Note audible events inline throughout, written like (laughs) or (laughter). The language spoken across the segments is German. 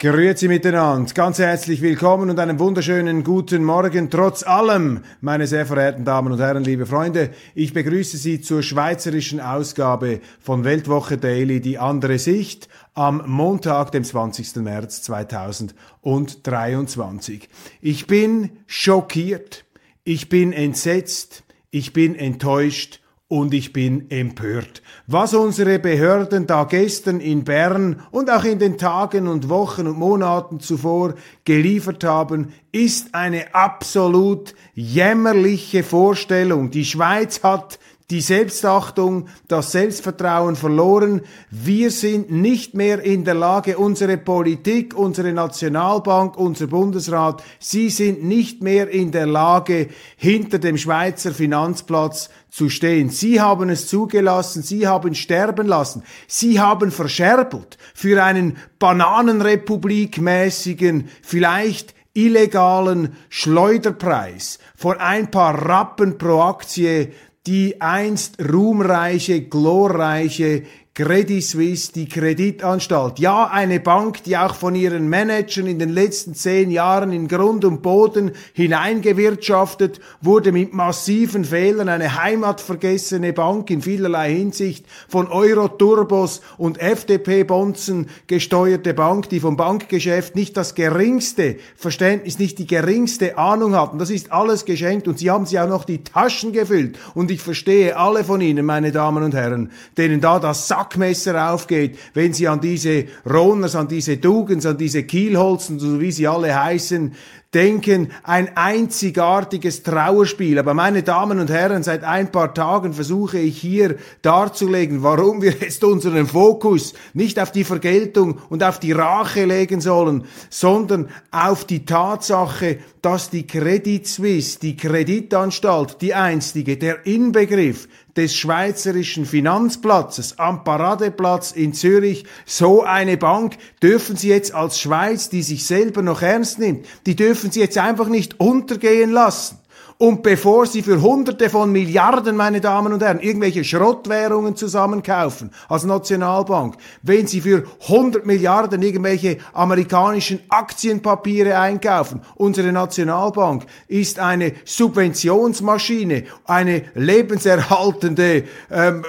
Grüezi miteinander, ganz herzlich willkommen und einen wunderschönen guten Morgen. Trotz allem, meine sehr verehrten Damen und Herren, liebe Freunde, ich begrüße Sie zur schweizerischen Ausgabe von Weltwoche Daily, die andere Sicht, am Montag, dem 20. März 2023. Ich bin schockiert, ich bin entsetzt, ich bin enttäuscht und ich bin empört. Was unsere Behörden da gestern in Bern und auch in den Tagen und Wochen und Monaten zuvor geliefert haben, ist eine absolut jämmerliche Vorstellung. Die Schweiz hat die Selbstachtung, das Selbstvertrauen verloren. Wir sind nicht mehr in der Lage, unsere Politik, unsere Nationalbank, unser Bundesrat, sie sind nicht mehr in der Lage, hinter dem Schweizer Finanzplatz zu stehen. Sie haben es zugelassen, Sie haben sterben lassen, Sie haben verscherbelt für einen Bananenrepublik-mäßigen, vielleicht illegalen Schleuderpreis von ein paar Rappen pro Aktie die einst ruhmreiche, glorreiche Credit Suisse, die Kreditanstalt. Ja, eine Bank, die auch von ihren Managern in den letzten zehn Jahren in Grund und Boden hineingewirtschaftet wurde mit massiven Fehlern. Eine heimatvergessene Bank in vielerlei Hinsicht von Euro-Turbos und FDP-Bonzen gesteuerte Bank, die vom Bankgeschäft nicht das geringste Verständnis, nicht die geringste Ahnung hatten. Das ist alles geschenkt und sie haben sie auch noch die Taschen gefüllt. Und ich verstehe alle von Ihnen, meine Damen und Herren, denen da das Sack Sackmesser aufgeht, wenn sie an diese Roners, an diese Dugens, an diese Kielholzen, so wie sie alle heißen, denken, ein einzigartiges Trauerspiel. Aber meine Damen und Herren, seit ein paar Tagen versuche ich hier darzulegen, warum wir (laughs) jetzt unseren Fokus nicht auf die Vergeltung und auf die Rache legen sollen, sondern auf die Tatsache, dass die Credit Suisse, die Kreditanstalt, die einstige, der Inbegriff des schweizerischen Finanzplatzes am Paradeplatz in Zürich, so eine Bank dürfen Sie jetzt als Schweiz, die sich selber noch ernst nimmt, die dürfen Sie jetzt einfach nicht untergehen lassen. Und bevor Sie für Hunderte von Milliarden, meine Damen und Herren, irgendwelche Schrottwährungen zusammenkaufen als Nationalbank, wenn Sie für 100 Milliarden irgendwelche amerikanischen Aktienpapiere einkaufen, unsere Nationalbank ist eine Subventionsmaschine, eine lebenserhaltende ähm,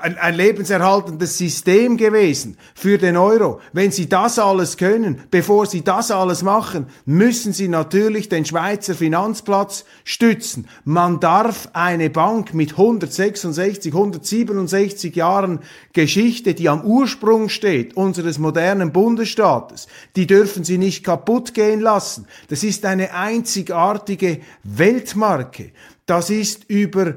ein, ein lebenserhaltendes System gewesen für den Euro. Wenn Sie das alles können, bevor Sie das alles machen, müssen Sie natürlich den Schweizer Finanzplatz stützen. Man darf eine Bank mit 166, 167 Jahren Geschichte, die am Ursprung steht, unseres modernen Bundesstaates, die dürfen Sie nicht kaputt gehen lassen. Das ist eine einzigartige Weltmarke. Das ist über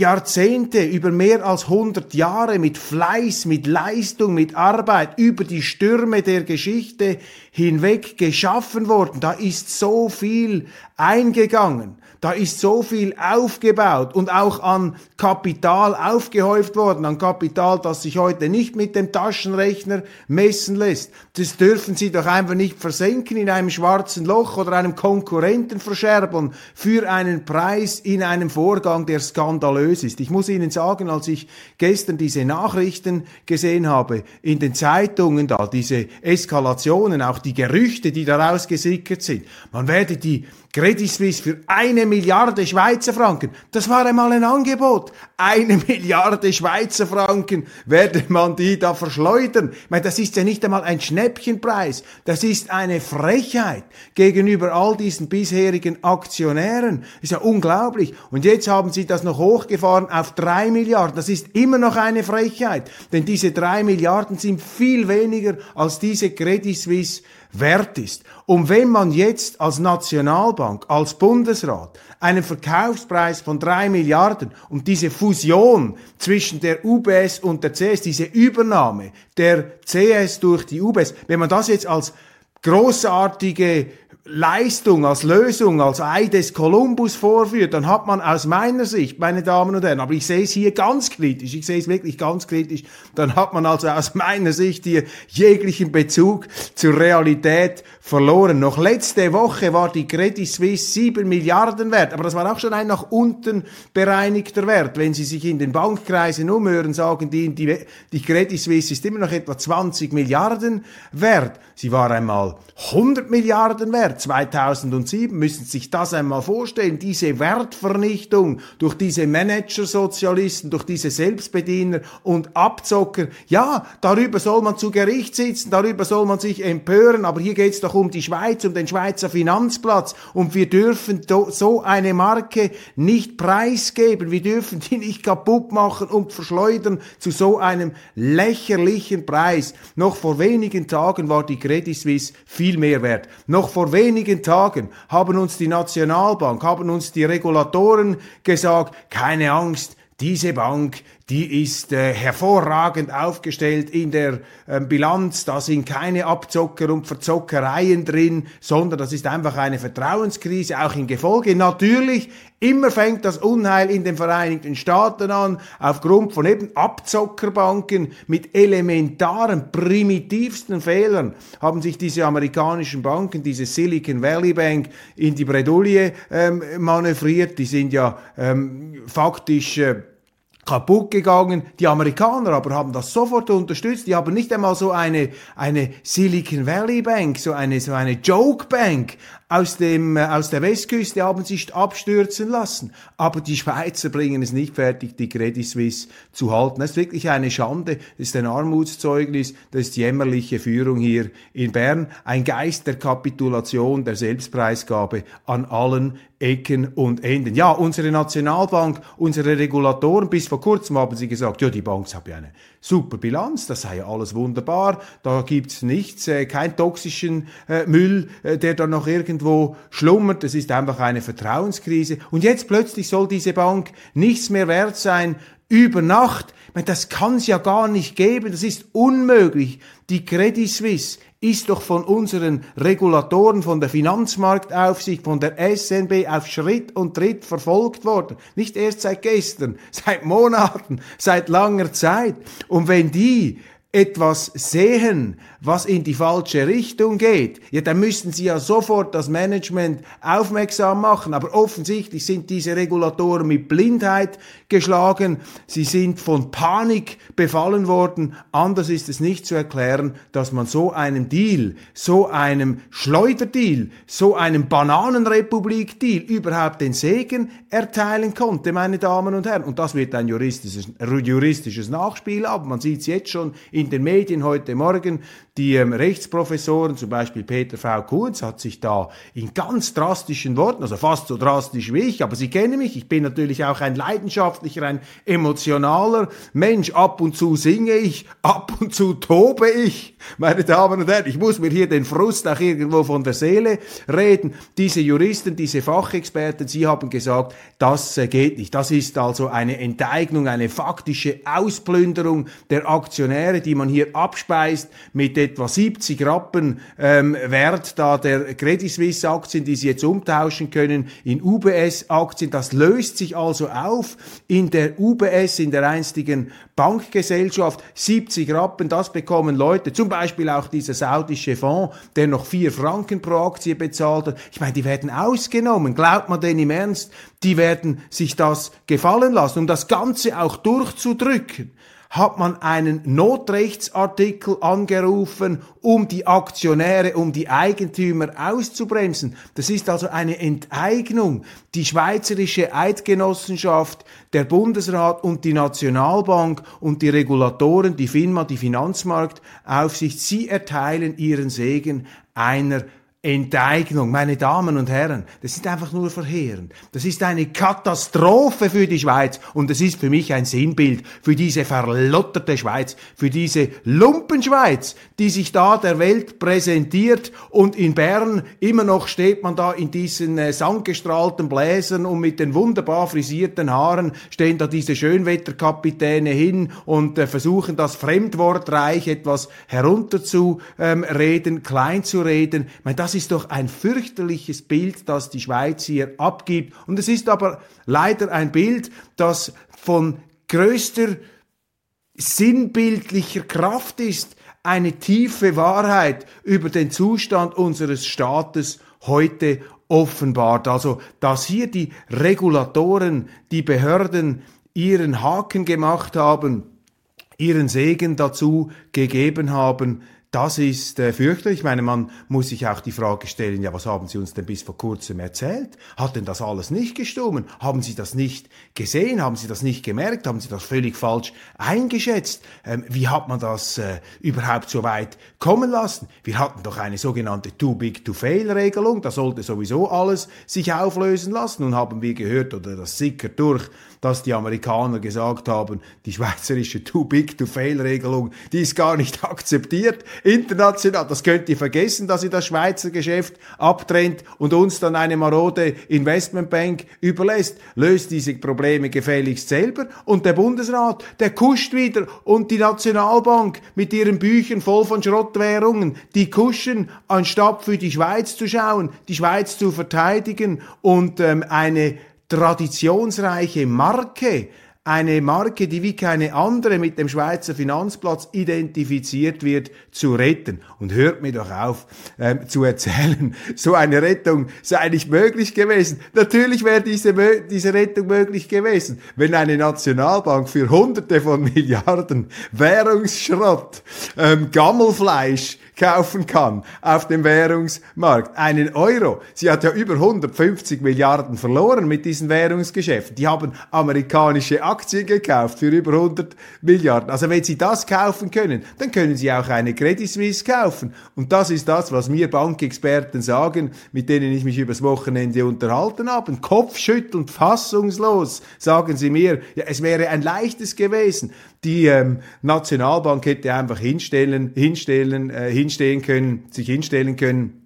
Jahrzehnte, über mehr als 100 Jahre mit Fleiß, mit Leistung, mit Arbeit, über die Stürme der Geschichte hinweg geschaffen worden. Da ist so viel eingegangen. Da ist so viel aufgebaut und auch an Kapital aufgehäuft worden, an Kapital, das sich heute nicht mit dem Taschenrechner messen lässt. Das dürfen Sie doch einfach nicht versenken in einem schwarzen Loch oder einem Konkurrenten verscherbeln für einen Preis in einem Vorgang, der skandalös ist. Ich muss Ihnen sagen, als ich gestern diese Nachrichten gesehen habe in den Zeitungen da, diese Eskalationen, auch die Gerüchte, die daraus gesickert sind. Man werde die Credit Suisse für eine Milliarde Schweizer Franken. Das war einmal ein Angebot. Eine (laughs) Milliarde Schweizer Franken werde man die da verschleudern. Ich meine, das ist ja nicht einmal ein Schnäppchenpreis. Das ist eine Frechheit gegenüber all diesen bisherigen Aktionären. Ist ja unglaublich. Und jetzt haben sie das noch hochgefahren auf drei Milliarden. Das ist immer noch eine Frechheit. Denn diese drei Milliarden sind viel weniger als diese Credit Suisse wert ist. Und wenn man jetzt als Nationalbank, als Bundesrat einen Verkaufspreis von drei Milliarden und diese Fusion zwischen der UBS und der CS, diese Übernahme der CS durch die UBS, wenn man das jetzt als großartige Leistung, als Lösung, als Ei des Kolumbus vorführt, dann hat man aus meiner Sicht, meine Damen und Herren, aber ich sehe es hier ganz kritisch, ich sehe es wirklich ganz kritisch, dann hat man also aus meiner Sicht hier jeglichen Bezug zur Realität verloren. Noch letzte Woche war die Credit Suisse 7 Milliarden wert, aber das war auch schon ein nach unten bereinigter Wert. Wenn Sie sich in den Bankkreisen umhören, sagen die, die, die Credit Suisse ist immer noch etwa 20 Milliarden wert. Sie war einmal 100 Milliarden wert. 2007 müssen sich das einmal vorstellen, diese Wertvernichtung durch diese Managersozialisten, durch diese Selbstbediener und Abzocker. Ja, darüber soll man zu Gericht sitzen, darüber soll man sich empören, aber hier geht es doch um die Schweiz, um den Schweizer Finanzplatz und wir dürfen so eine Marke nicht preisgeben, wir dürfen die nicht kaputt machen und verschleudern zu so einem lächerlichen Preis. Noch vor wenigen Tagen war die Credit Suisse viel mehr wert. Noch vor wenigen Tagen haben uns die Nationalbank, haben uns die Regulatoren gesagt, keine Angst, diese Bank, die ist äh, hervorragend aufgestellt in der äh, Bilanz. Da sind keine Abzocker und Verzockereien drin, sondern das ist einfach eine Vertrauenskrise, auch in Gefolge. Natürlich, immer fängt das Unheil in den Vereinigten Staaten an, aufgrund von eben Abzockerbanken mit elementaren, primitivsten Fehlern haben sich diese amerikanischen Banken, diese Silicon Valley Bank, in die Bredouille ähm, manövriert. Die sind ja ähm, faktisch äh, kaputt gegangen. Die Amerikaner aber haben das sofort unterstützt. Die haben nicht einmal so eine, eine Silicon Valley Bank, so eine, so eine Joke Bank aus, dem, äh, aus der Westküste haben sich abstürzen lassen. Aber die Schweizer bringen es nicht fertig, die Credit Suisse zu halten. Das ist wirklich eine Schande. Das ist ein Armutszeugnis. Das ist jämmerliche Führung hier in Bern. Ein Geist der Kapitulation, der Selbstpreisgabe an allen Ecken und Enden. Ja, unsere Nationalbank, unsere Regulatoren, bis vor kurzem haben sie gesagt, ja, die Bank hat ja eine super Bilanz, das sei ja alles wunderbar, da gibt's nichts, äh, kein toxischen äh, Müll, äh, der da noch irgendwo schlummert, das ist einfach eine Vertrauenskrise. Und jetzt plötzlich soll diese Bank nichts mehr wert sein, über Nacht. Ich meine, das kann's ja gar nicht geben, das ist unmöglich. Die Credit Suisse ist doch von unseren Regulatoren, von der Finanzmarktaufsicht, von der SNB auf Schritt und Tritt verfolgt worden. Nicht erst seit gestern, (laughs) seit Monaten, seit langer Zeit. Und wenn die etwas sehen, was in die falsche Richtung geht, ja, dann müssten sie ja sofort das Management aufmerksam machen. Aber offensichtlich sind diese Regulatoren mit Blindheit geschlagen. Sie sind von Panik befallen worden. Anders ist es nicht zu erklären, dass man so einem Deal, so einem Schleuderdeal, so einem Bananenrepublik-Deal überhaupt den Segen erteilen konnte, meine Damen und Herren. Und das wird ein juristisches, juristisches Nachspiel haben. Man sieht es jetzt schon in den Medien heute Morgen. Die ähm, Rechtsprofessoren, zum Beispiel Peter V. Kunz, hat sich da in ganz drastischen Worten, also fast so drastisch wie ich, aber Sie kennen mich, ich bin natürlich auch ein leidenschaftlicher, ein emotionaler Mensch. Ab und zu singe ich, ab und zu tobe ich, meine Damen und Herren. Ich muss mir hier den Frust auch irgendwo von der Seele reden. Diese Juristen, diese Fachexperten, sie haben gesagt, das äh, geht nicht. Das ist also eine Enteignung, eine faktische Ausplünderung der Aktionäre, die man hier abspeist mit etwa 70 Rappen ähm, Wert da der Credit Suisse Aktien, die sie jetzt umtauschen können in UBS Aktien. Das löst sich also auf in der UBS, in der einstigen Bankgesellschaft. 70 Rappen, das bekommen Leute, zum Beispiel auch dieser saudische Fonds, der noch 4 Franken pro Aktie bezahlt hat. Ich meine, die werden ausgenommen. Glaubt man denn im Ernst, die werden sich das gefallen lassen, um das Ganze auch durchzudrücken? Hat man einen Notrechtsartikel angerufen, um die Aktionäre, um die Eigentümer auszubremsen. Das ist also eine Enteignung. Die Schweizerische Eidgenossenschaft, der Bundesrat und die Nationalbank und die Regulatoren, die FINMA, die Finanzmarktaufsicht, sie erteilen ihren Segen einer Enteignung, meine Damen und Herren, das ist einfach nur verheerend. Das ist eine Katastrophe für die Schweiz und es ist für mich ein Sinnbild für diese verlotterte Schweiz, für diese Lumpenschweiz, die sich da der Welt präsentiert und in Bern immer noch steht man da in diesen äh, sandgestrahlten Bläsern und mit den wunderbar frisierten Haaren stehen da diese Schönwetterkapitäne hin und äh, versuchen das Fremdwortreich etwas herunterzureden, ähm, klein zu reden. Ich das ist doch ein fürchterliches Bild, das die Schweiz hier abgibt. Und es ist aber leider ein Bild, das von größter sinnbildlicher Kraft ist, eine tiefe Wahrheit über den Zustand unseres Staates heute offenbart. Also, dass hier die Regulatoren, die Behörden ihren Haken gemacht haben, ihren Segen dazu gegeben haben, das ist äh, fürchterlich. Ich meine, man muss sich auch die Frage stellen, ja, was haben Sie uns denn bis vor kurzem erzählt? Hat denn das alles nicht gestummen? Haben Sie das nicht gesehen? Haben Sie das nicht gemerkt? Haben Sie das völlig falsch eingeschätzt? Ähm, wie hat man das äh, überhaupt so weit kommen lassen? Wir hatten doch eine sogenannte Too Big to Fail Regelung. Da sollte sowieso alles sich auflösen lassen. Nun haben wir gehört, oder das sickert durch, dass die Amerikaner gesagt haben, die schweizerische Too Big to Fail Regelung, die ist gar nicht (laughs) akzeptiert international. Das könnt ihr vergessen, dass ihr das Schweizer Geschäft abtrennt und uns dann eine marode Investmentbank überlässt. Löst diese Probleme gefälligst selber und der Bundesrat, der kuscht wieder und die Nationalbank mit ihren Büchern voll von Schrottwährungen, die kuschen, anstatt für die Schweiz zu schauen, die Schweiz zu verteidigen und ähm, eine traditionsreiche Marke, eine Marke, die wie keine andere mit dem Schweizer Finanzplatz identifiziert wird, zu retten. Und hört mir doch auf ähm, zu erzählen, (laughs) so eine Rettung sei nicht möglich gewesen. Natürlich wäre diese, diese Rettung möglich gewesen, wenn eine Nationalbank für Hunderte von Milliarden Währungsschrott, ähm, Gammelfleisch, kaufen kann auf dem Währungsmarkt. Einen Euro. Sie hat ja über 150 Milliarden verloren mit diesen Währungsgeschäften. Die haben amerikanische Aktien gekauft für über 100 Milliarden. Also wenn Sie das kaufen können, dann können Sie auch eine Credit Suisse kaufen. Und das ist das, was mir Bankexperten sagen, mit denen ich mich übers Wochenende unterhalten habe. Kopfschüttelnd, fassungslos sagen sie mir, ja, es wäre ein leichtes gewesen. Die ähm, Nationalbank hätte einfach hinstellen, hinstellen, äh, hinstehen können, sich hinstellen können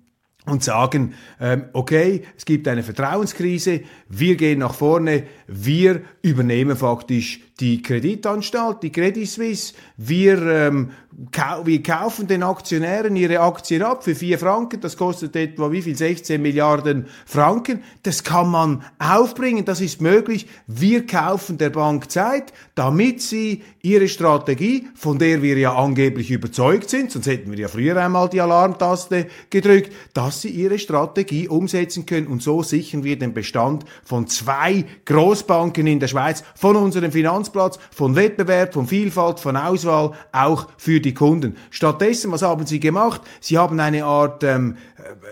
und sagen, ähm, okay, es gibt eine Vertrauenskrise, wir gehen nach vorne, wir übernehmen faktisch die Kreditanstalt, die Credit Suisse, wir, ähm, kau wir kaufen den Aktionären ihre Aktien ab für vier Franken, das kostet etwa wie viel, 16 Milliarden Franken, das kann man aufbringen, das ist möglich, wir kaufen der Bank Zeit, damit sie ihre Strategie, von der wir ja angeblich überzeugt sind, sonst hätten wir ja früher einmal die Alarmtaste gedrückt, dass sie ihre Strategie umsetzen können. Und so sichern wir den Bestand von zwei Großbanken in der Schweiz, von unserem Finanz Finanzplatz, von Wettbewerb, von Vielfalt, von Auswahl, auch für die Kunden. Stattdessen, was haben sie gemacht? Sie haben eine Art ähm,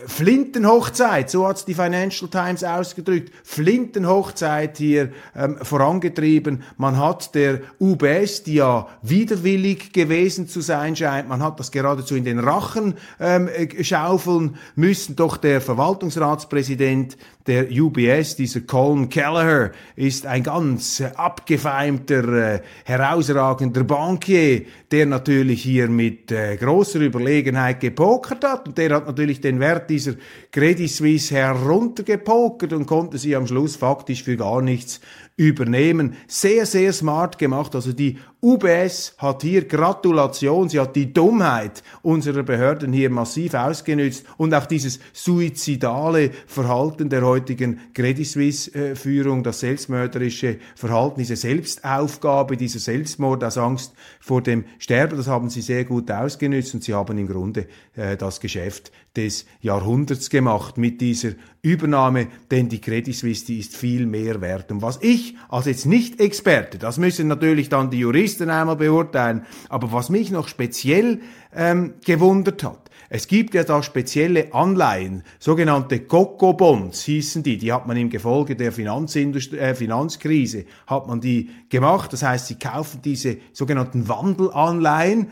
Flintenhochzeit, so hat's die Financial Times ausgedrückt, Flintenhochzeit hier ähm, vorangetrieben. Man hat der UBS, die ja widerwillig gewesen zu sein scheint, man hat das geradezu in den Rachen ähm, schaufeln müssen. Doch der Verwaltungsratspräsident der UBS, dieser Colin Kelleher, ist ein ganz äh, abgefeimter, äh, herausragender Bankier, der natürlich hier mit äh, großer Überlegenheit gepokert hat und der hat natürlich den Wert dieser Credit Suisse heruntergepokert und konnte sie am Schluss faktisch für gar nichts übernehmen. Sehr, sehr smart gemacht. Also die UBS hat hier Gratulation, sie hat die Dummheit unserer Behörden hier massiv ausgenützt und auch dieses suizidale Verhalten der heutigen Credit Suisse-Führung, das selbstmörderische Verhalten, diese Selbstaufgabe, dieser Selbstmord aus Angst vor dem Sterben, das haben sie sehr gut ausgenützt und sie haben im Grunde äh, das Geschäft des Jahrhunderts gemacht mit dieser Übernahme, denn die Credit Suisse, die ist viel mehr wert. Und was ich als jetzt nicht Experte, das müssen natürlich dann die Juristen einmal beurteilen. Aber was mich noch speziell ähm, gewundert hat, es gibt ja da spezielle Anleihen, sogenannte Coco-Bonds hießen die, die hat man im Gefolge der Finanzindustrie, äh, Finanzkrise, hat man die gemacht. Das heißt, sie kaufen diese sogenannten Wandelanleihen,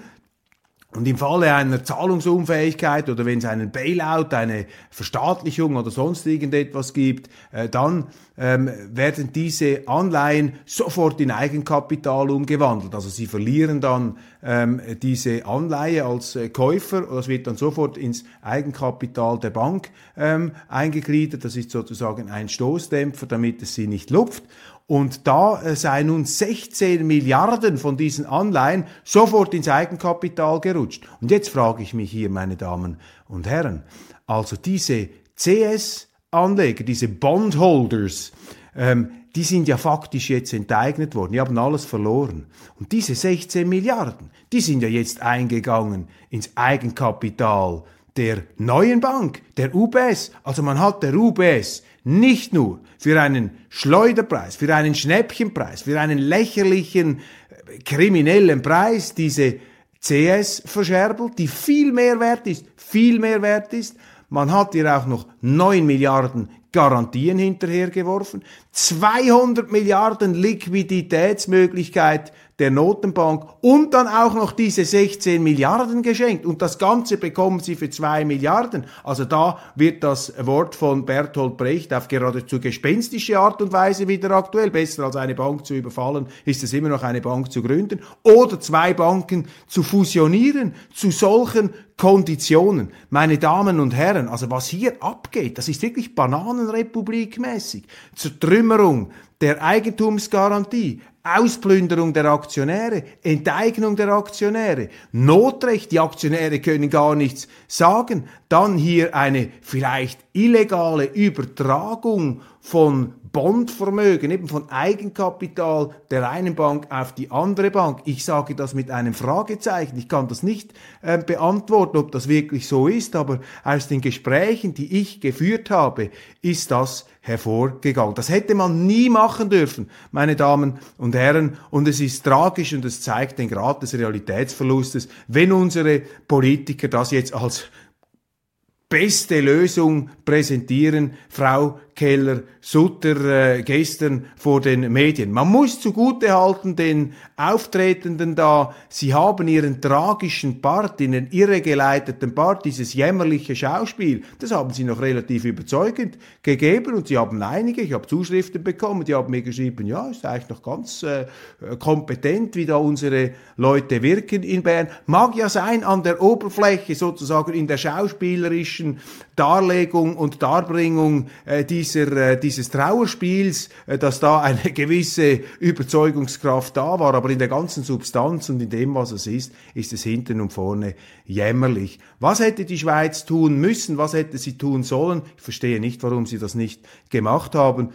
und im Falle einer Zahlungsunfähigkeit oder wenn es einen Bailout, eine Verstaatlichung oder sonst irgendetwas gibt, äh, dann ähm, werden diese Anleihen sofort in Eigenkapital umgewandelt. Also sie verlieren dann ähm, diese Anleihe als äh, Käufer, das wird dann sofort ins Eigenkapital der Bank ähm, eingegliedert. Das ist sozusagen ein Stoßdämpfer, damit es sie nicht lupft. Und da äh, seien nun 16 Milliarden von diesen Anleihen sofort ins Eigenkapital gerutscht. Und jetzt frage ich mich hier, meine Damen und Herren, also diese CS-Anleger, diese Bondholders, ähm, die sind ja faktisch jetzt enteignet worden, die haben alles verloren. Und diese 16 Milliarden, die sind ja jetzt eingegangen ins Eigenkapital der neuen Bank, der UBS. Also man hat der UBS nicht nur für einen Schleuderpreis, für einen Schnäppchenpreis, für einen lächerlichen äh, kriminellen Preis diese CS verscherbelt, die viel mehr wert ist, viel mehr wert ist. Man hat ihr auch noch 9 Milliarden Garantien hinterhergeworfen, 200 Milliarden Liquiditätsmöglichkeit der Notenbank und dann auch noch diese 16 Milliarden geschenkt. Und das Ganze bekommen sie für 2 Milliarden. Also da wird das Wort von Bertolt Brecht auf geradezu gespenstische Art und Weise wieder aktuell. Besser als eine Bank zu überfallen, ist es immer noch eine Bank zu gründen oder zwei Banken zu fusionieren zu solchen Konditionen. Meine Damen und Herren, also was hier abgeht, das ist wirklich Bananenrepublikmäßig. Zertrümmerung der Eigentumsgarantie, Ausplünderung der Aktionäre, Enteignung der Aktionäre, Notrecht, die Aktionäre können gar nichts sagen, dann hier eine vielleicht illegale Übertragung von Bondvermögen, eben von Eigenkapital der einen Bank auf die andere Bank. Ich sage das mit einem Fragezeichen. Ich kann das nicht äh, beantworten, ob das wirklich so ist, aber aus den Gesprächen, die ich geführt habe, ist das hervorgegangen. Das hätte man nie machen dürfen, meine Damen und Herren. Und es ist tragisch und es zeigt den Grad des Realitätsverlustes, wenn unsere Politiker das jetzt als beste Lösung präsentieren, Frau Keller-Sutter äh, gestern vor den Medien. Man muss zugutehalten den Auftretenden da, sie haben ihren tragischen Part, in den irregeleiteten Part, dieses jämmerliche Schauspiel, das haben sie noch relativ überzeugend gegeben und sie haben einige, ich habe Zuschriften bekommen, die haben mir geschrieben, ja, ist eigentlich noch ganz äh, kompetent, wie da unsere Leute wirken in Bern. Mag ja sein an der Oberfläche, sozusagen in der schauspielerischen Darlegung und Darbringung äh, dieser, äh, dieses Trauerspiels, äh, dass da eine (laughs) gewisse Überzeugungskraft da war, aber in der ganzen Substanz und in dem, was es ist, ist es hinten und vorne jämmerlich. Was hätte die Schweiz tun müssen? Was hätte sie tun sollen? Ich verstehe nicht, warum sie das nicht gemacht haben.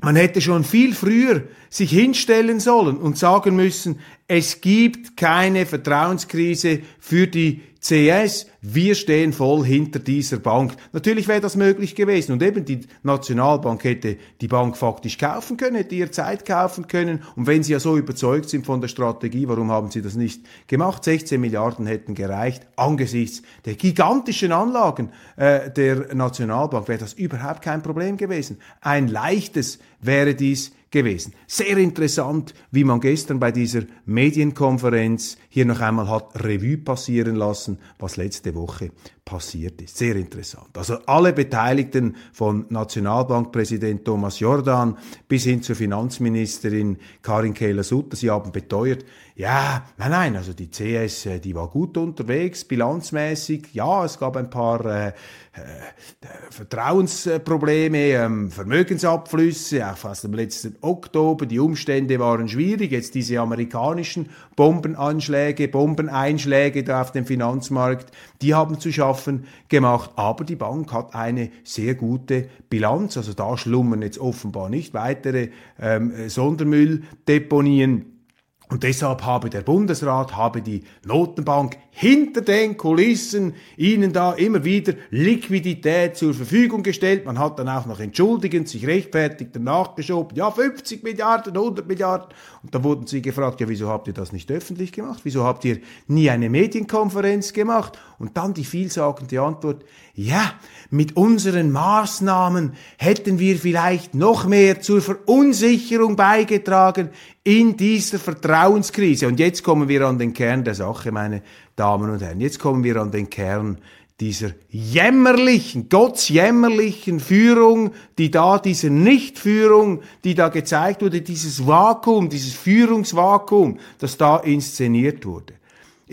Man hätte schon viel früher sich hinstellen sollen und sagen müssen, es gibt keine Vertrauenskrise für die CS, wir stehen voll hinter dieser Bank. Natürlich wäre das möglich gewesen und eben die Nationalbank hätte die Bank faktisch kaufen können, hätte ihr Zeit kaufen können und wenn sie ja so überzeugt sind von der Strategie, warum haben sie das nicht gemacht? 16 Milliarden hätten gereicht. Angesichts der gigantischen Anlagen äh, der Nationalbank wäre das überhaupt kein Problem gewesen. Ein leichtes wäre dies gewesen. Sehr interessant, wie man gestern bei dieser Medienkonferenz hier noch einmal hat Revue passieren lassen, was letzte Woche passiert ist. Sehr interessant. Also alle Beteiligten von Nationalbankpräsident Thomas Jordan bis hin zur Finanzministerin Karin Kehler-Sutter, sie haben beteuert, ja, nein, nein, also die CS, äh, die war gut unterwegs, bilanzmäßig. Ja, es gab ein paar äh, äh, Vertrauensprobleme, ähm, Vermögensabflüsse, auch fast im letzten Oktober. Die Umstände waren schwierig. Jetzt diese amerikanischen Bombenanschläge, Bombeneinschläge da auf dem Finanzmarkt, die haben zu schaffen gemacht. Aber die Bank hat eine sehr gute Bilanz. Also da schlummern jetzt offenbar nicht weitere ähm, Sondermülldeponien und deshalb habe der Bundesrat, habe die Notenbank hinter den Kulissen ihnen da immer wieder Liquidität zur Verfügung gestellt. Man hat dann auch noch entschuldigend sich rechtfertigt danach geschoben, ja 50 Milliarden, 100 Milliarden. Und da wurden sie gefragt, ja wieso habt ihr das nicht öffentlich gemacht? Wieso habt ihr nie eine Medienkonferenz gemacht? Und dann die vielsagende Antwort, ja, mit unseren Maßnahmen hätten wir vielleicht noch mehr zur Verunsicherung beigetragen in dieser Vertrauenskrise. Und jetzt kommen wir an den Kern der Sache, meine Damen und Herren. Jetzt kommen wir an den Kern dieser jämmerlichen, gottsjämmerlichen Führung, die da, diese Nichtführung, die da gezeigt wurde, dieses Vakuum, dieses Führungsvakuum, das da inszeniert wurde.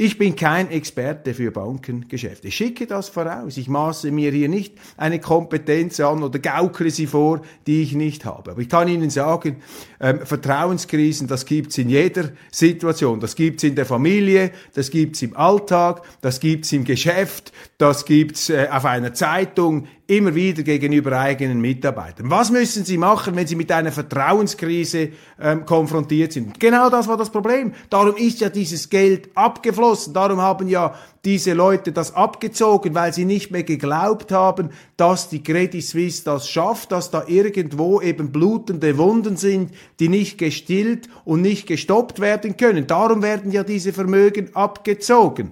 Ich bin kein Experte für Bankengeschäfte. Ich schicke das voraus. Ich maße mir hier nicht eine Kompetenz an oder gaukere sie vor, die ich nicht habe. Aber ich kann Ihnen sagen, ähm, Vertrauenskrisen, das gibt's in jeder Situation. Das gibt's in der Familie, das gibt's im Alltag, das gibt's im Geschäft, das gibt's äh, auf einer Zeitung, immer wieder gegenüber eigenen Mitarbeitern. Was müssen Sie machen, wenn Sie mit einer Vertrauenskrise ähm, konfrontiert sind? Genau das war das Problem. Darum ist ja dieses Geld abgeflossen. Darum haben ja diese Leute das abgezogen, weil sie nicht mehr geglaubt haben, dass die Credit Suisse das schafft, dass da irgendwo eben blutende Wunden sind, die nicht gestillt und nicht gestoppt werden können. Darum werden ja diese Vermögen abgezogen.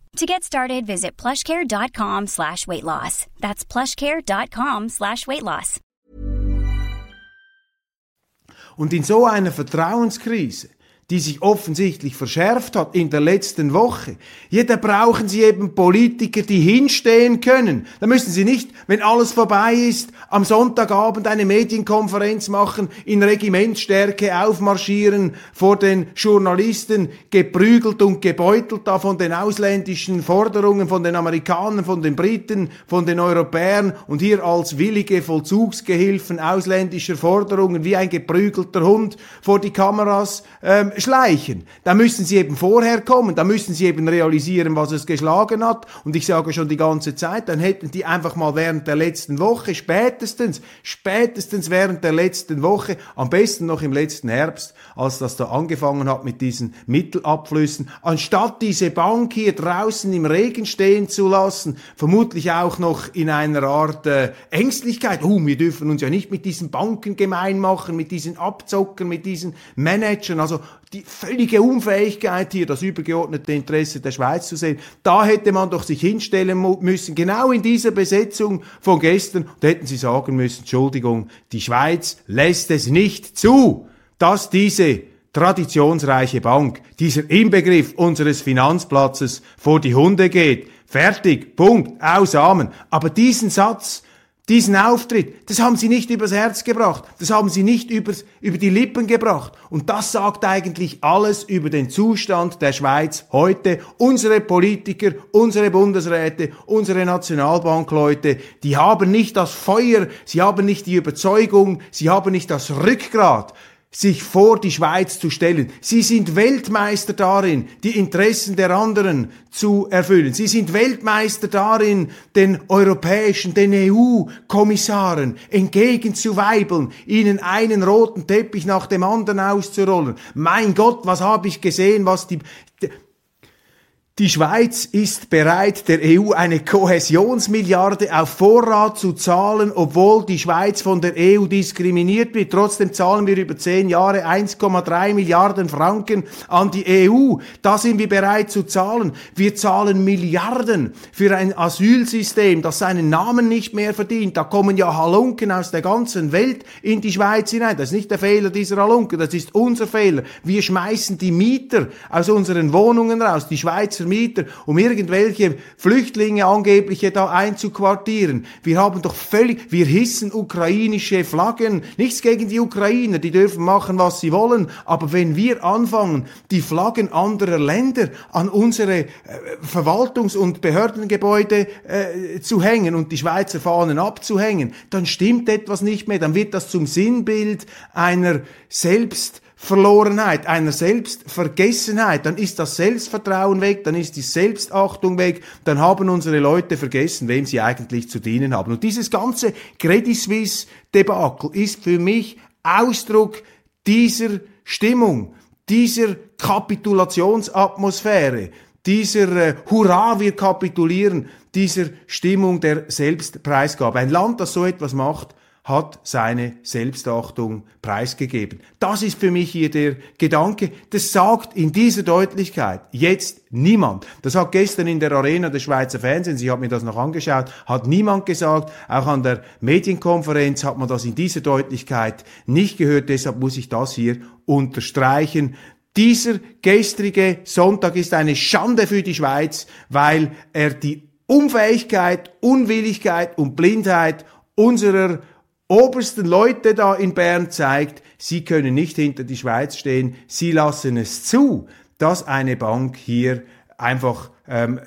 To get started, visit plushcare.com slash weight loss. That's plushcare.com slash weight loss. Und in so einer Vertrauenskrise die sich offensichtlich verschärft hat in der letzten Woche. Ja, da brauchen Sie eben Politiker, die hinstehen können. Da müssen Sie nicht, wenn alles vorbei ist, am Sonntagabend eine Medienkonferenz machen, in Regimentstärke aufmarschieren vor den Journalisten, geprügelt und gebeutelt da von den ausländischen Forderungen, von den Amerikanern, von den Briten, von den Europäern und hier als willige Vollzugsgehilfen ausländischer Forderungen wie ein geprügelter Hund vor die Kameras ähm, schleichen. Da müssen sie eben vorher kommen, da müssen sie eben realisieren, was es geschlagen hat. Und ich sage schon die ganze Zeit, dann hätten die einfach mal während der letzten Woche, spätestens, spätestens während der letzten Woche, am besten noch im letzten Herbst, als das da angefangen hat mit diesen Mittelabflüssen, anstatt diese Bank hier draußen im Regen stehen zu lassen, vermutlich auch noch in einer Art äh, Ängstlichkeit, oh, wir dürfen uns ja nicht mit diesen Banken gemein machen, mit diesen Abzockern, mit diesen Managern, also die völlige Unfähigkeit hier, das übergeordnete Interesse der Schweiz zu sehen. Da hätte man doch sich hinstellen müssen, genau in dieser Besetzung von gestern, und hätten sie sagen müssen, Entschuldigung, die Schweiz lässt es nicht zu, dass diese traditionsreiche Bank, dieser Inbegriff unseres Finanzplatzes vor die Hunde geht. Fertig, Punkt, ausamen. Aber diesen Satz, diesen Auftritt, das haben sie nicht übers Herz gebracht, das haben sie nicht übers, über die Lippen gebracht. Und das sagt eigentlich alles über den Zustand der Schweiz heute. Unsere Politiker, unsere Bundesräte, unsere Nationalbankleute, die haben nicht das Feuer, sie haben nicht die Überzeugung, sie haben nicht das Rückgrat, sich vor die Schweiz zu stellen. Sie sind Weltmeister darin, die Interessen der anderen zu erfüllen. Sie sind Weltmeister darin, den europäischen, den EU-Kommissaren entgegenzuweibeln, ihnen einen roten Teppich nach dem anderen auszurollen. Mein Gott, was habe ich gesehen, was die, Die Schweiz ist bereit, der EU eine Kohäsionsmilliarde auf Vorrat zu zahlen, obwohl die Schweiz von der EU diskriminiert wird. Trotzdem zahlen wir über zehn Jahre 1,3 Milliarden Franken an die EU. Da sind wir bereit zu zahlen. Wir zahlen Milliarden für ein Asylsystem, das seinen Namen nicht mehr verdient. Da kommen ja Halunken aus der ganzen Welt in die Schweiz hinein. Das ist nicht der Fehler dieser Halunken, das ist unser Fehler. Wir schmeißen die Mieter aus unseren Wohnungen raus. Die Schweizer Mieter, um irgendwelche Flüchtlinge angebliche da einzuquartieren. Wir haben doch völlig, wir hissen ukrainische Flaggen. Nichts gegen die Ukrainer, die dürfen machen, was sie wollen. Aber wenn wir anfangen, die Flaggen anderer Länder an unsere äh, Verwaltungs- und Behördengebäude äh, zu hängen und die Schweizer Fahnen abzuhängen, dann stimmt etwas nicht mehr. Dann wird das zum Sinnbild einer selbst Verlorenheit, einer Selbstvergessenheit, dann ist das Selbstvertrauen weg, dann ist die Selbstachtung weg, dann haben unsere Leute vergessen, wem sie eigentlich zu dienen haben. Und dieses ganze Credit Suisse Debakel ist für mich Ausdruck dieser Stimmung, dieser Kapitulationsatmosphäre, dieser äh, Hurra, wir kapitulieren, dieser Stimmung der Selbstpreisgabe. Ein Land, das so etwas macht, hat seine Selbstachtung preisgegeben. Das ist für mich hier der Gedanke. Das sagt in dieser Deutlichkeit jetzt niemand. Das hat gestern in der Arena des Schweizer Fernsehens, ich habe mir das noch angeschaut, hat niemand gesagt. Auch an der Medienkonferenz hat man das in dieser Deutlichkeit nicht gehört. Deshalb muss ich das hier unterstreichen. Dieser gestrige Sonntag ist eine Schande für die Schweiz, weil er die Unfähigkeit, Unwilligkeit und Blindheit unserer obersten Leute da in Bern zeigt, sie können nicht hinter die Schweiz stehen, sie lassen es zu, dass eine Bank hier einfach ähm,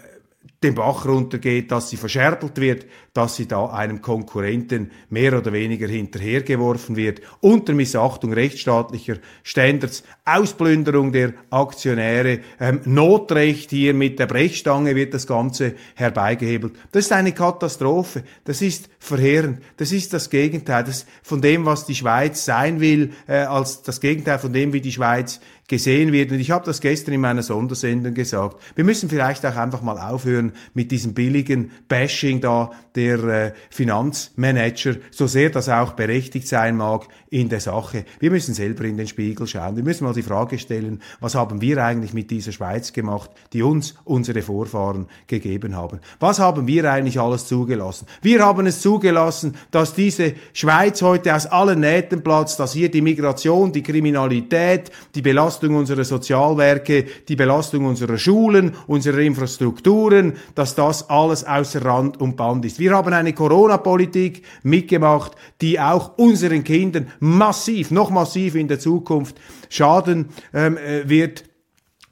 den Bach runtergeht, dass sie verscherbelt wird, dass sie da einem Konkurrenten mehr oder weniger hinterhergeworfen wird, unter Missachtung rechtsstaatlicher Standards, Ausplünderung der Aktionäre, ähm, Notrecht hier mit der Brechstange wird das Ganze herbeigehebelt. Das ist eine Katastrophe, das ist verheerend, das ist das Gegenteil das von dem, was die Schweiz sein will, äh, als das Gegenteil von dem, wie die Schweiz gesehen wird. Und ich habe das gestern in meiner Sondersendung gesagt. Wir müssen vielleicht auch einfach mal aufhören mit diesem billigen Bashing da der äh, Finanzmanager, so sehr das auch berechtigt sein mag in der Sache. Wir müssen selber in den Spiegel schauen. Wir müssen mal die Frage stellen, was haben wir eigentlich mit dieser Schweiz gemacht, die uns unsere Vorfahren gegeben haben? Was haben wir eigentlich alles zugelassen? Wir haben es zugelassen, dass diese Schweiz heute aus allen Nähten platzt, dass hier die Migration, die Kriminalität, die Belastung unserer Sozialwerke, die Belastung unserer Schulen, unserer Infrastrukturen, dass das alles außer Rand und Band ist. Wir haben eine Corona-Politik mitgemacht, die auch unseren Kindern massiv, noch massiv in der Zukunft schaden ähm, äh, wird.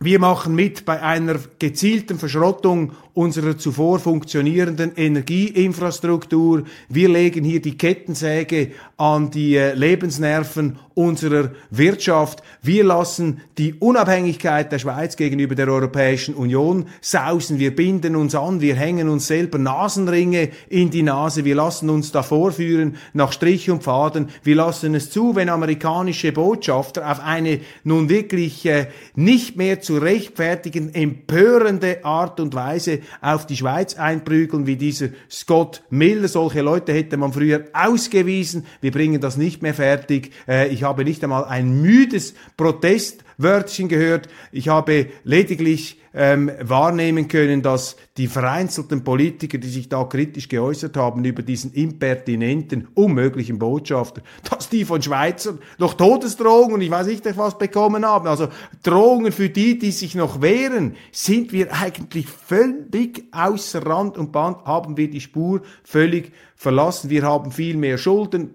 Wir machen mit bei einer gezielten Verschrottung unserer zuvor funktionierenden Energieinfrastruktur. Wir legen hier die Kettensäge an die äh, Lebensnerven unserer Wirtschaft. Wir lassen die Unabhängigkeit der Schweiz gegenüber der Europäischen Union sausen. Wir binden uns an, wir hängen uns selber Nasenringe in die Nase. Wir lassen uns da vorführen nach Strich und Faden. Wir lassen es zu, wenn amerikanische Botschafter auf eine nun wirklich äh, nicht mehr zu rechtfertigen, empörende Art und Weise auf die Schweiz einprügeln, wie dieser Scott Miller. Solche Leute hätte man früher ausgewiesen. Wir bringen das nicht mehr fertig. Äh, ich habe nicht einmal ein müdes Protestwörtchen gehört. Ich habe lediglich ähm, wahrnehmen können, dass die vereinzelten Politiker, die sich da kritisch geäußert haben über diesen impertinenten, unmöglichen Botschafter, (laughs) dass die von Schweizern noch Todesdrohungen und ich weiß nicht was bekommen haben. Also Drohungen für die, die sich noch wehren, sind wir eigentlich völlig außer Rand und Band, haben wir die Spur völlig verlassen. Wir haben viel mehr Schulden.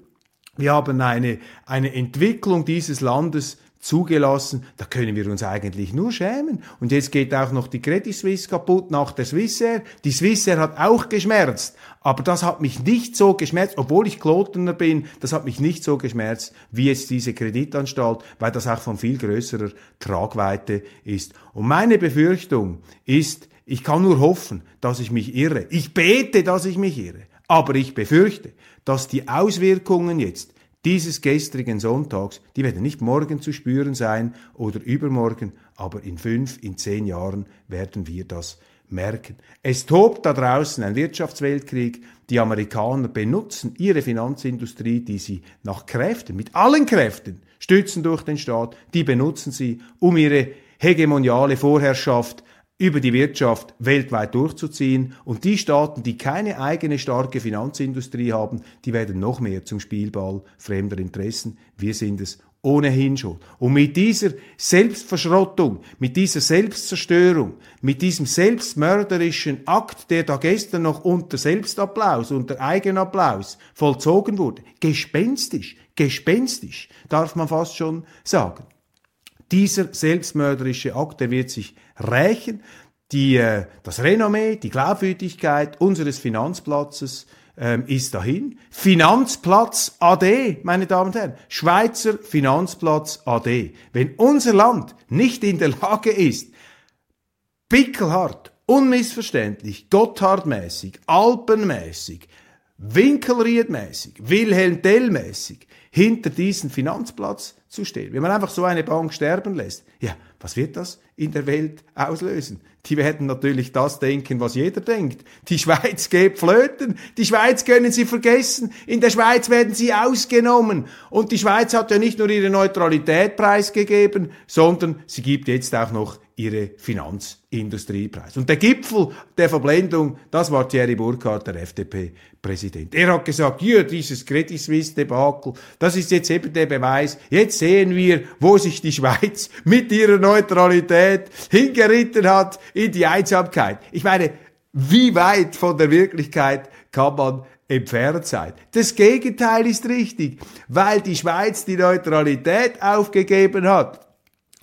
Wir haben eine, eine Entwicklung dieses Landes zugelassen, da können wir uns eigentlich nur schämen. Und jetzt geht auch noch die Credit Suisse kaputt nach der Swissair. Die Swissair hat auch geschmerzt, aber das hat mich nicht so geschmerzt, obwohl ich Klotener bin, das hat mich nicht so geschmerzt wie jetzt diese Kreditanstalt, weil das auch von viel größerer Tragweite ist. Und meine Befürchtung ist, ich kann nur hoffen, dass ich mich irre. Ich bete, dass ich mich irre. Aber ich befürchte, dass die Auswirkungen jetzt dieses gestrigen Sonntags, die werden nicht morgen zu spüren sein oder übermorgen, aber in fünf, in zehn Jahren werden wir das merken. Es tobt da draußen ein Wirtschaftsweltkrieg. Die Amerikaner benutzen ihre Finanzindustrie, die sie nach Kräften, mit allen Kräften stützen durch den Staat, die benutzen sie, um ihre hegemoniale Vorherrschaft über die Wirtschaft weltweit durchzuziehen. Und die Staaten, die keine eigene starke Finanzindustrie haben, die werden noch mehr zum Spielball fremder Interessen. Wir sind es ohnehin schon. Und mit dieser Selbstverschrottung, mit dieser Selbstzerstörung, mit diesem selbstmörderischen Akt, der da gestern noch unter Selbstapplaus, unter Eigenapplaus vollzogen wurde, gespenstisch, gespenstisch, darf man fast schon sagen. Dieser selbstmörderische Akt, der wird sich rächen. Die, äh, das Renommee, die Glaubwürdigkeit unseres Finanzplatzes ähm, ist dahin. Finanzplatz AD, meine Damen und Herren, Schweizer Finanzplatz AD. Wenn unser Land nicht in der Lage ist, pickelhart, unmissverständlich, Gotthardmäßig, Alpenmäßig, Winkelriedmäßig, Wilhelm Tell-mäßig hinter diesen Finanzplatz zu stehen. Wenn man einfach so eine Bank sterben lässt, ja, was wird das in der Welt auslösen? Die werden natürlich das denken, was jeder denkt. Die Schweiz geht flöten. Die Schweiz können Sie vergessen. In der Schweiz werden Sie ausgenommen. Und die Schweiz hat ja nicht nur ihre Neutralität preisgegeben, sondern sie gibt jetzt auch noch ihre Finanzindustriepreis. Und der Gipfel der Verblendung, das war Thierry Burkhardt, der FDP-Präsident. Er hat gesagt, ja, dieses Credit Suisse-Debakel, das ist jetzt eben der Beweis. Jetzt sehen wir, wo sich die Schweiz mit ihrer Neutralität hingeritten hat in die Einsamkeit. Ich meine, wie weit von der Wirklichkeit kann man entfernt sein. Das Gegenteil ist richtig, weil die Schweiz die Neutralität aufgegeben hat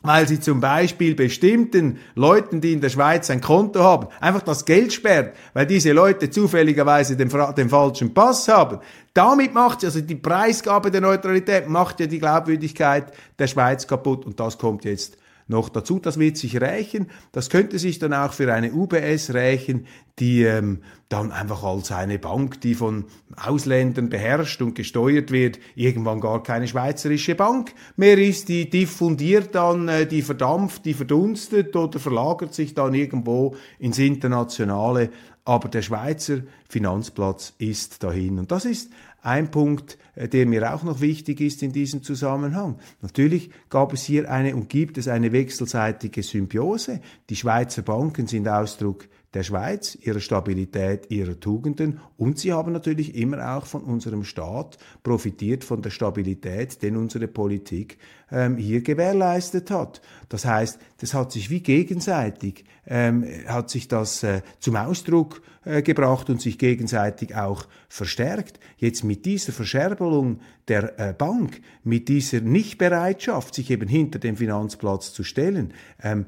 weil sie zum Beispiel bestimmten Leuten, die in der Schweiz ein Konto haben, einfach das Geld sperrt, weil diese Leute zufälligerweise den, den falschen Pass haben. Damit macht sie, also die Preisgabe der Neutralität macht ja die Glaubwürdigkeit der Schweiz kaputt und das kommt jetzt noch dazu. Das wird sich rächen. Das könnte sich dann auch für eine UBS rächen, die ähm, dann einfach als eine Bank, die von Ausländern beherrscht und gesteuert wird, irgendwann gar keine schweizerische Bank mehr ist. Die diffundiert dann, äh, die verdampft, die verdunstet oder verlagert sich dann irgendwo ins Internationale. Aber der Schweizer Finanzplatz ist dahin. Und das ist ein Punkt, äh, der mir auch noch wichtig ist in diesem Zusammenhang. Natürlich gab es hier eine und gibt es eine wechselseitige Symbiose. Die Schweizer Banken sind Ausdruck der Schweiz, ihrer Stabilität, ihrer Tugenden und sie haben natürlich immer auch von unserem Staat profitiert, von der Stabilität, den unsere Politik ähm, hier gewährleistet hat. Das heißt, das hat sich wie gegenseitig, ähm, hat sich das äh, zum Ausdruck äh, gebracht und sich gegenseitig auch verstärkt. Jetzt mit dieser Verscherbelung der äh, Bank, mit dieser Nichtbereitschaft, sich eben hinter dem Finanzplatz zu stellen, ähm,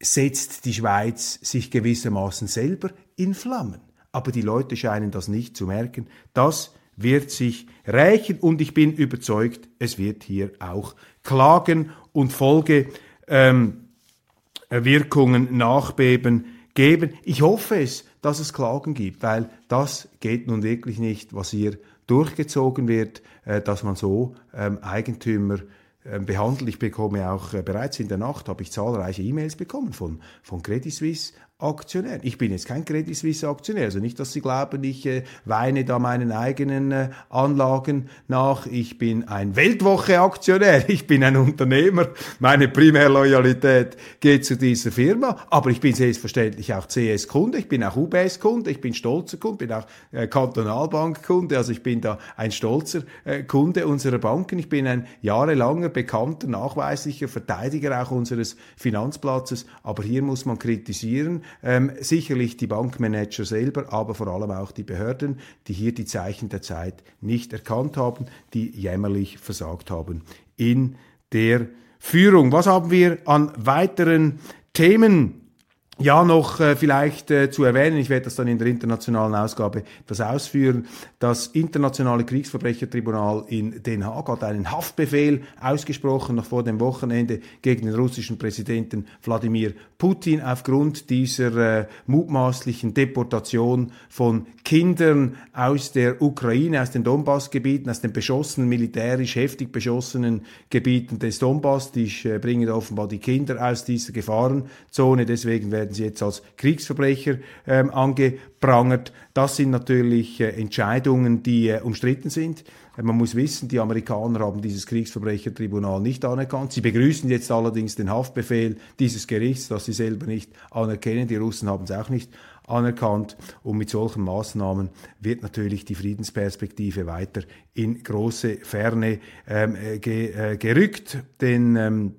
setzt die Schweiz sich gewissermaßen selber in Flammen. Aber die Leute scheinen das nicht zu merken. Das wird sich rächen und ich bin überzeugt, es wird hier auch Klagen und Folgewirkungen, ähm, Nachbeben geben. Ich hoffe es, dass es Klagen gibt, weil das geht nun wirklich nicht, was hier durchgezogen wird, äh, dass man so ähm, Eigentümer behandelt. Ich bekomme auch äh, bereits in der Nacht habe ich zahlreiche E-Mails bekommen von, von Credit Suisse Aktionär. Ich bin jetzt kein Credit Suisse Aktionär, also nicht, dass Sie glauben, ich äh, weine da meinen eigenen äh, Anlagen nach. Ich bin ein Weltwoche Aktionär, (laughs) ich bin ein Unternehmer. Meine Primärloyalität geht zu dieser Firma, aber ich bin selbstverständlich auch CS Kunde, ich bin auch UBS Kunde, ich bin stolzer Kunde, bin auch äh, Kantonalbank Kunde, also ich bin da ein stolzer äh, Kunde unserer Banken. Ich bin ein jahrelanger bekannter, nachweislicher Verteidiger auch unseres Finanzplatzes, aber hier muss man kritisieren, ähm, sicherlich die Bankmanager selber, aber vor allem auch die Behörden, die hier die Zeichen der Zeit nicht erkannt haben, die jämmerlich versagt haben in der Führung. Was haben wir an weiteren Themen? Ja, noch äh, vielleicht äh, zu erwähnen, ich werde das dann in der internationalen Ausgabe das ausführen, das Internationale Kriegsverbrechertribunal in Den Haag hat einen Haftbefehl ausgesprochen, noch vor dem Wochenende, gegen den russischen Präsidenten Wladimir Putin aufgrund dieser äh, mutmaßlichen Deportation von Kindern aus der Ukraine, aus den Donbassgebieten, aus den beschossenen, militärisch heftig beschossenen Gebieten des Donbass. Die äh, bringen offenbar die Kinder aus dieser Gefahrenzone, deswegen werden werden sie jetzt als Kriegsverbrecher ähm, angeprangert. Das sind natürlich äh, Entscheidungen, die äh, umstritten sind. Äh, man muss wissen, die Amerikaner haben dieses Kriegsverbrechertribunal nicht anerkannt. Sie begrüßen jetzt allerdings den Haftbefehl dieses Gerichts, das sie selber nicht anerkennen. Die Russen haben es auch nicht anerkannt. Und mit solchen Maßnahmen wird natürlich die Friedensperspektive weiter in große Ferne ähm, äh, ge, äh, gerückt. Denn ähm,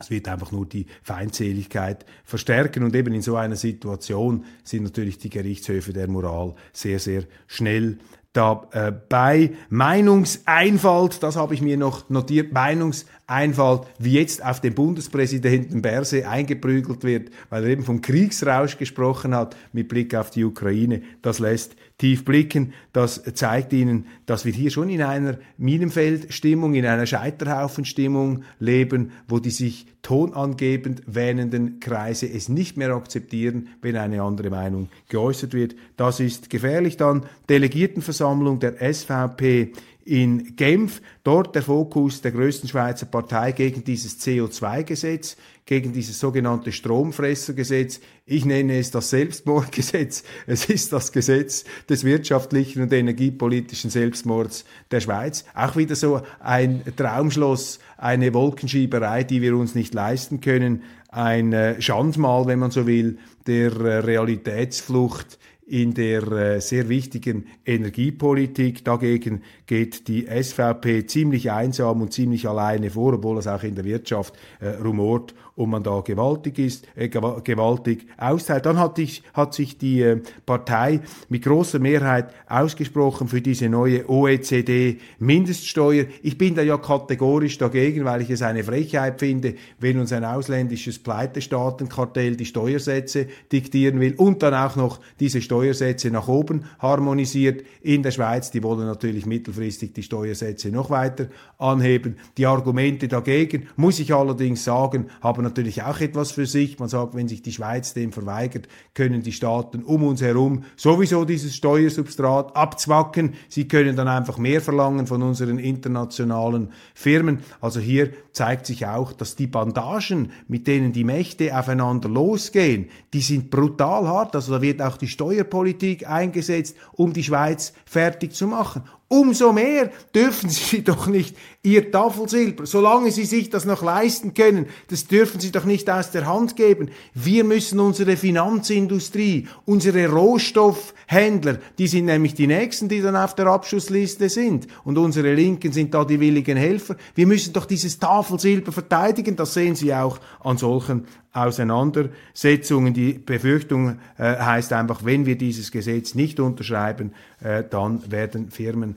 es wird einfach nur die Feindseligkeit verstärken und eben in so einer Situation sind natürlich die Gerichtshöfe der Moral sehr, sehr schnell dabei. Meinungseinfalt, das habe ich mir noch notiert, Meinungseinfalt, wie jetzt auf den Bundespräsidenten Berse eingeprügelt wird, weil er eben vom Kriegsrausch gesprochen hat mit Blick auf die Ukraine. Das lässt tief blicken. Das zeigt Ihnen, dass wir hier schon in einer Minenfeldstimmung, in einer Scheiterhaufenstimmung leben, wo die sich tonangebend wähnenden Kreise es nicht mehr akzeptieren, wenn eine andere Meinung geäußert wird. Das ist gefährlich. Dann Delegiertenversammlung der SVP in Genf. Dort der Fokus der größten Schweizer Partei gegen dieses CO2-Gesetz, gegen dieses sogenannte Stromfressergesetz. Ich nenne es das Selbstmordgesetz. Es ist das Gesetz des wirtschaftlichen und energiepolitischen Selbstmords der Schweiz. Auch wieder so ein Traumschloss, eine Wolkenschieberei, die wir uns nicht leisten können. Ein äh, Schandmal, wenn man so will, der äh, Realitätsflucht in der äh, sehr wichtigen Energiepolitik. Dagegen geht die SVP ziemlich einsam und ziemlich alleine vor, obwohl es auch in der Wirtschaft äh, rumort und man da gewaltig ist, äh, gewaltig austeilt. Dann hat, ich, hat sich die äh, Partei mit großer Mehrheit ausgesprochen für diese neue OECD-Mindeststeuer. Ich bin da ja kategorisch dagegen, weil ich es eine Frechheit finde, wenn uns ein ausländisches Pleitestaatenkartell die Steuersätze diktieren will und dann auch noch diese Steuersätze nach oben harmonisiert in der Schweiz. Die wollen natürlich mittelfristig die Steuersätze noch weiter anheben. Die Argumente dagegen, muss ich allerdings sagen, haben natürlich auch etwas für sich. Man sagt, wenn sich die Schweiz dem verweigert, können die Staaten um uns herum sowieso dieses Steuersubstrat abzwacken. Sie können dann einfach mehr verlangen von unseren internationalen Firmen. Also hier zeigt sich auch, dass die Bandagen, mit denen die Mächte aufeinander losgehen, die sind brutal hart. Also da wird auch die Steuerpolitik eingesetzt, um die Schweiz fertig zu machen. Umso mehr dürfen Sie (laughs) doch nicht Ihr Tafelsilber, solange Sie sich das noch leisten können, das dürfen Sie doch nicht aus der Hand geben. Wir müssen unsere Finanzindustrie, unsere Rohstoffhändler, die sind nämlich die Nächsten, die dann auf der Abschussliste sind. Und unsere Linken sind da die willigen Helfer. Wir müssen doch dieses Tafelsilber verteidigen. Das sehen Sie auch an solchen Auseinandersetzungen. Die Befürchtung äh, heißt einfach, wenn wir dieses Gesetz nicht unterschreiben, äh, dann werden Firmen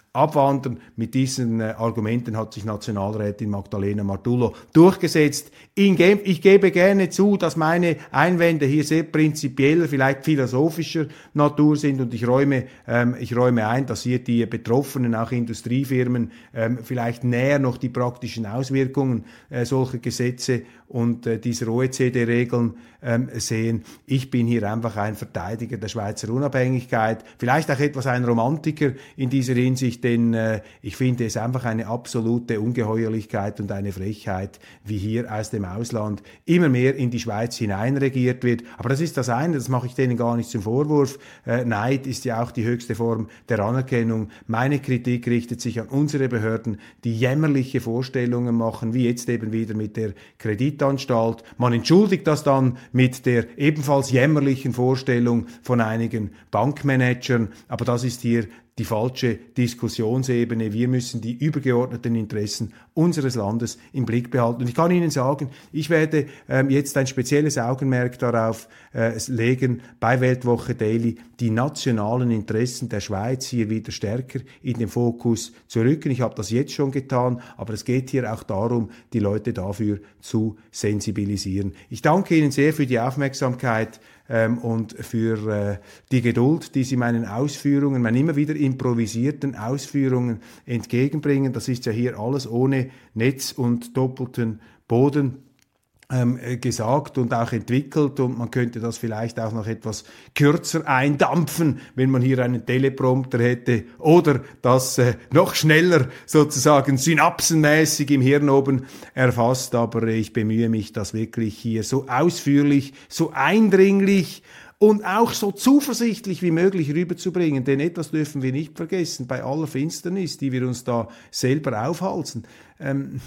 abwandern. Mit diesen äh, Argumenten hat sich Nationalrätin Magdalena Martullo durchgesetzt. Ich gebe gerne zu, dass meine Einwände hier sehr prinzipieller, vielleicht philosophischer Natur sind und ich räume, ähm, ich räume ein, dass hier die Betroffenen, auch Industriefirmen, ähm, vielleicht näher noch die praktischen Auswirkungen äh, solcher Gesetze und äh, dieser OECD-Regeln ähm, sehen. Ich bin hier einfach ein Verteidiger der Schweizer Unabhängigkeit, vielleicht auch etwas ein Romantiker in dieser Hinsicht, denn äh, ich finde es einfach eine absolute Ungeheuerlichkeit und eine Frechheit, wie hier aus dem Ausland immer mehr in die Schweiz hineinregiert wird. Aber das ist das eine, das mache ich denen gar nicht zum Vorwurf. Äh, Neid ist ja auch die höchste Form der Anerkennung. Meine Kritik richtet sich an unsere Behörden, die jämmerliche Vorstellungen machen, wie jetzt eben wieder mit der Kreditanstalt. Man entschuldigt das dann mit der ebenfalls jämmerlichen Vorstellung von einigen Bankmanagern. Aber das ist hier die falsche Diskussionsebene. Wir müssen die übergeordneten Interessen unseres Landes im Blick behalten. Und ich kann Ihnen sagen, ich werde ähm, jetzt ein spezielles Augenmerk darauf äh, legen, bei Weltwoche Daily die nationalen Interessen der Schweiz hier wieder stärker in den Fokus zu rücken. Ich habe das jetzt schon getan, aber es geht hier auch darum, die Leute dafür zu sensibilisieren. Ich danke Ihnen sehr für die Aufmerksamkeit ähm, und für äh, die Geduld, die Sie meinen Ausführungen, meinen immer wieder improvisierten Ausführungen entgegenbringen. Das ist ja hier alles ohne Netz und doppelten Boden gesagt und auch entwickelt und man könnte das vielleicht auch noch etwas kürzer eindampfen, wenn man hier einen Teleprompter hätte oder das äh, noch schneller sozusagen synapsenmäßig im Hirn oben erfasst, aber ich bemühe mich, das wirklich hier so ausführlich, so eindringlich und auch so zuversichtlich wie möglich rüberzubringen. Denn etwas dürfen wir nicht vergessen, bei aller Finsternis, die wir uns da selber aufhalten. Ähm,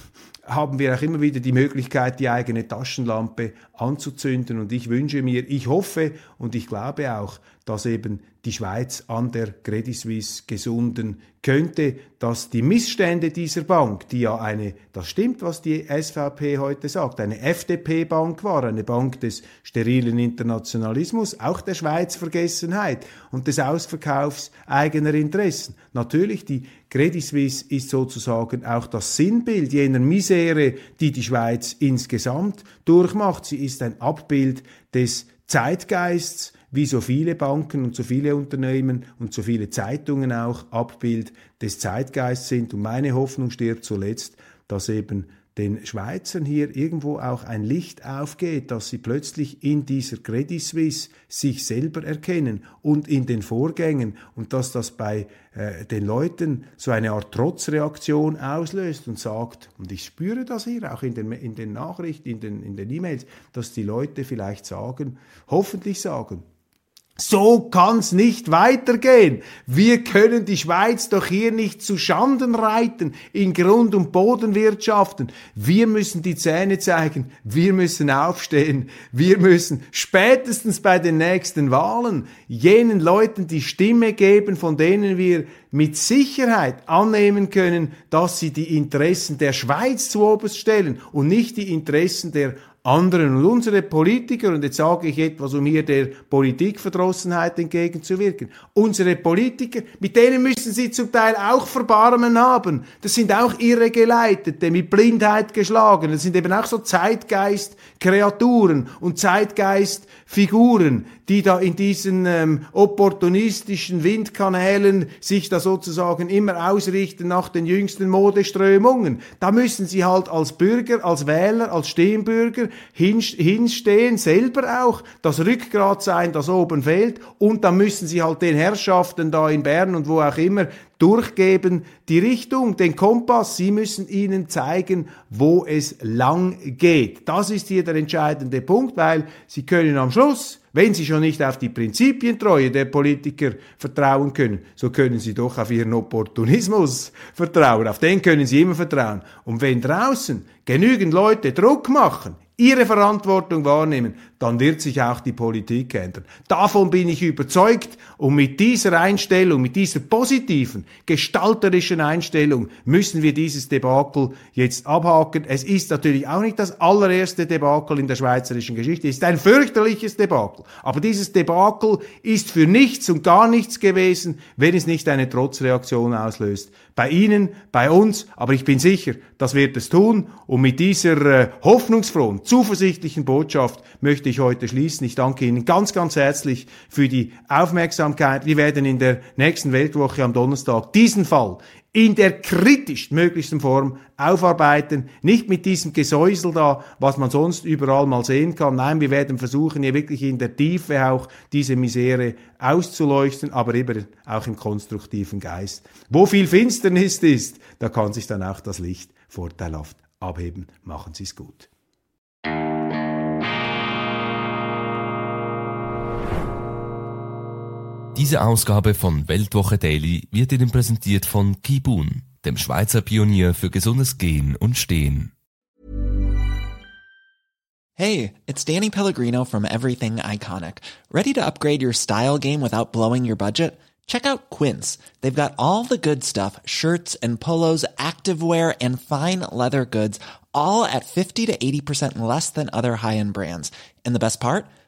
haben wir auch immer wieder die Möglichkeit, die eigene Taschenlampe anzuzünden. Und ich wünsche mir, ich hoffe und ich glaube auch, dass eben die Schweiz an der Credit Suisse gesunden könnte, dass die Missstände dieser Bank, die ja eine, das stimmt, was die SVP heute sagt, eine FDP-Bank war, eine Bank des sterilen Internationalismus, auch der Schweiz-Vergessenheit und des Ausverkaufs eigener Interessen. Natürlich, die Credit Suisse ist sozusagen auch das Sinnbild jener Misere, die die Schweiz insgesamt durchmacht. Sie ist ein Abbild des Zeitgeists, wie so viele Banken und so viele Unternehmen und so viele Zeitungen auch Abbild des Zeitgeists sind. Und meine Hoffnung stirbt zuletzt, dass eben den Schweizern hier irgendwo auch ein Licht aufgeht, dass sie plötzlich in dieser Credit Suisse sich selber erkennen und in den Vorgängen und dass das bei äh, den Leuten so eine Art Trotzreaktion auslöst und sagt, und ich spüre das hier auch in den, in den Nachrichten, in den, in den E-Mails, dass die Leute vielleicht sagen, hoffentlich sagen, so kann's nicht weitergehen. Wir können die Schweiz doch hier nicht zu Schanden reiten in Grund- und Bodenwirtschaften. Wir müssen die Zähne zeigen. Wir müssen aufstehen. Wir müssen spätestens bei den nächsten Wahlen jenen Leuten die Stimme geben, von denen wir mit Sicherheit annehmen können, dass sie die Interessen der Schweiz zu oberst stellen und nicht die Interessen der anderen. Und unsere Politiker, und jetzt sage ich etwas, um hier der Politikverdrossenheit entgegenzuwirken, unsere Politiker, mit denen müssen sie zum Teil auch Verbarmen haben. Das sind auch Irregeleitete, mit Blindheit geschlagen. Das sind eben auch so Zeitgeist-Kreaturen und Zeitgeist-Figuren, die da in diesen ähm, opportunistischen Windkanälen sich da sozusagen immer ausrichten nach den jüngsten Modeströmungen. Da müssen sie halt als Bürger, als Wähler, als Stemmbürger hinstehen, selber auch, das Rückgrat sein, das oben fehlt, und dann müssen sie halt den Herrschaften da in Bern und wo auch immer durchgeben, die Richtung, den Kompass. Sie müssen ihnen zeigen, wo es lang geht. Das ist hier der entscheidende Punkt, weil sie können am Schluss, wenn sie schon nicht auf die Prinzipientreue der Politiker vertrauen können, so können sie doch auf ihren Opportunismus vertrauen. Auf den können sie immer vertrauen. Und wenn draußen genügend Leute Druck machen, ihre Verantwortung wahrnehmen, dann wird sich auch die Politik ändern. Davon bin ich überzeugt und mit dieser Einstellung, mit dieser positiven, gestalterischen Einstellung müssen wir dieses Debakel jetzt abhaken. Es ist natürlich auch nicht das allererste Debakel in der schweizerischen Geschichte. Es ist ein fürchterliches Debakel. Aber dieses Debakel ist für nichts und gar nichts gewesen, wenn es nicht eine Trotzreaktion auslöst. Bei Ihnen, bei uns, aber ich bin sicher, das wird es tun. Und mit dieser äh, hoffnungsfrohen, zuversichtlichen Botschaft möchte ich heute schließen. Ich danke Ihnen ganz, ganz herzlich für die Aufmerksamkeit. Wir werden in der nächsten Weltwoche am Donnerstag diesen Fall in der kritisch möglichsten Form aufarbeiten, nicht mit diesem Gesäusel da, was man sonst überall mal sehen kann. Nein, wir werden versuchen, hier wirklich in der Tiefe auch diese Misere auszuleuchten, aber eben auch im konstruktiven Geist. Wo viel Finsternis ist, da kann sich dann auch das Licht vorteilhaft abheben. Machen Sie es gut. Diese Ausgabe von Weltwoche Daily wird Ihnen präsentiert von Kibun, dem Schweizer Pionier für gesundes Gehen und Stehen. Hey, it's Danny Pellegrino from Everything Iconic. Ready to upgrade your style game without blowing your budget? check out Quince. They've got all the good stuff shirts and polos, activewear, and fine leather goods, all at 50 to 80% less than other high end brands. And the best part?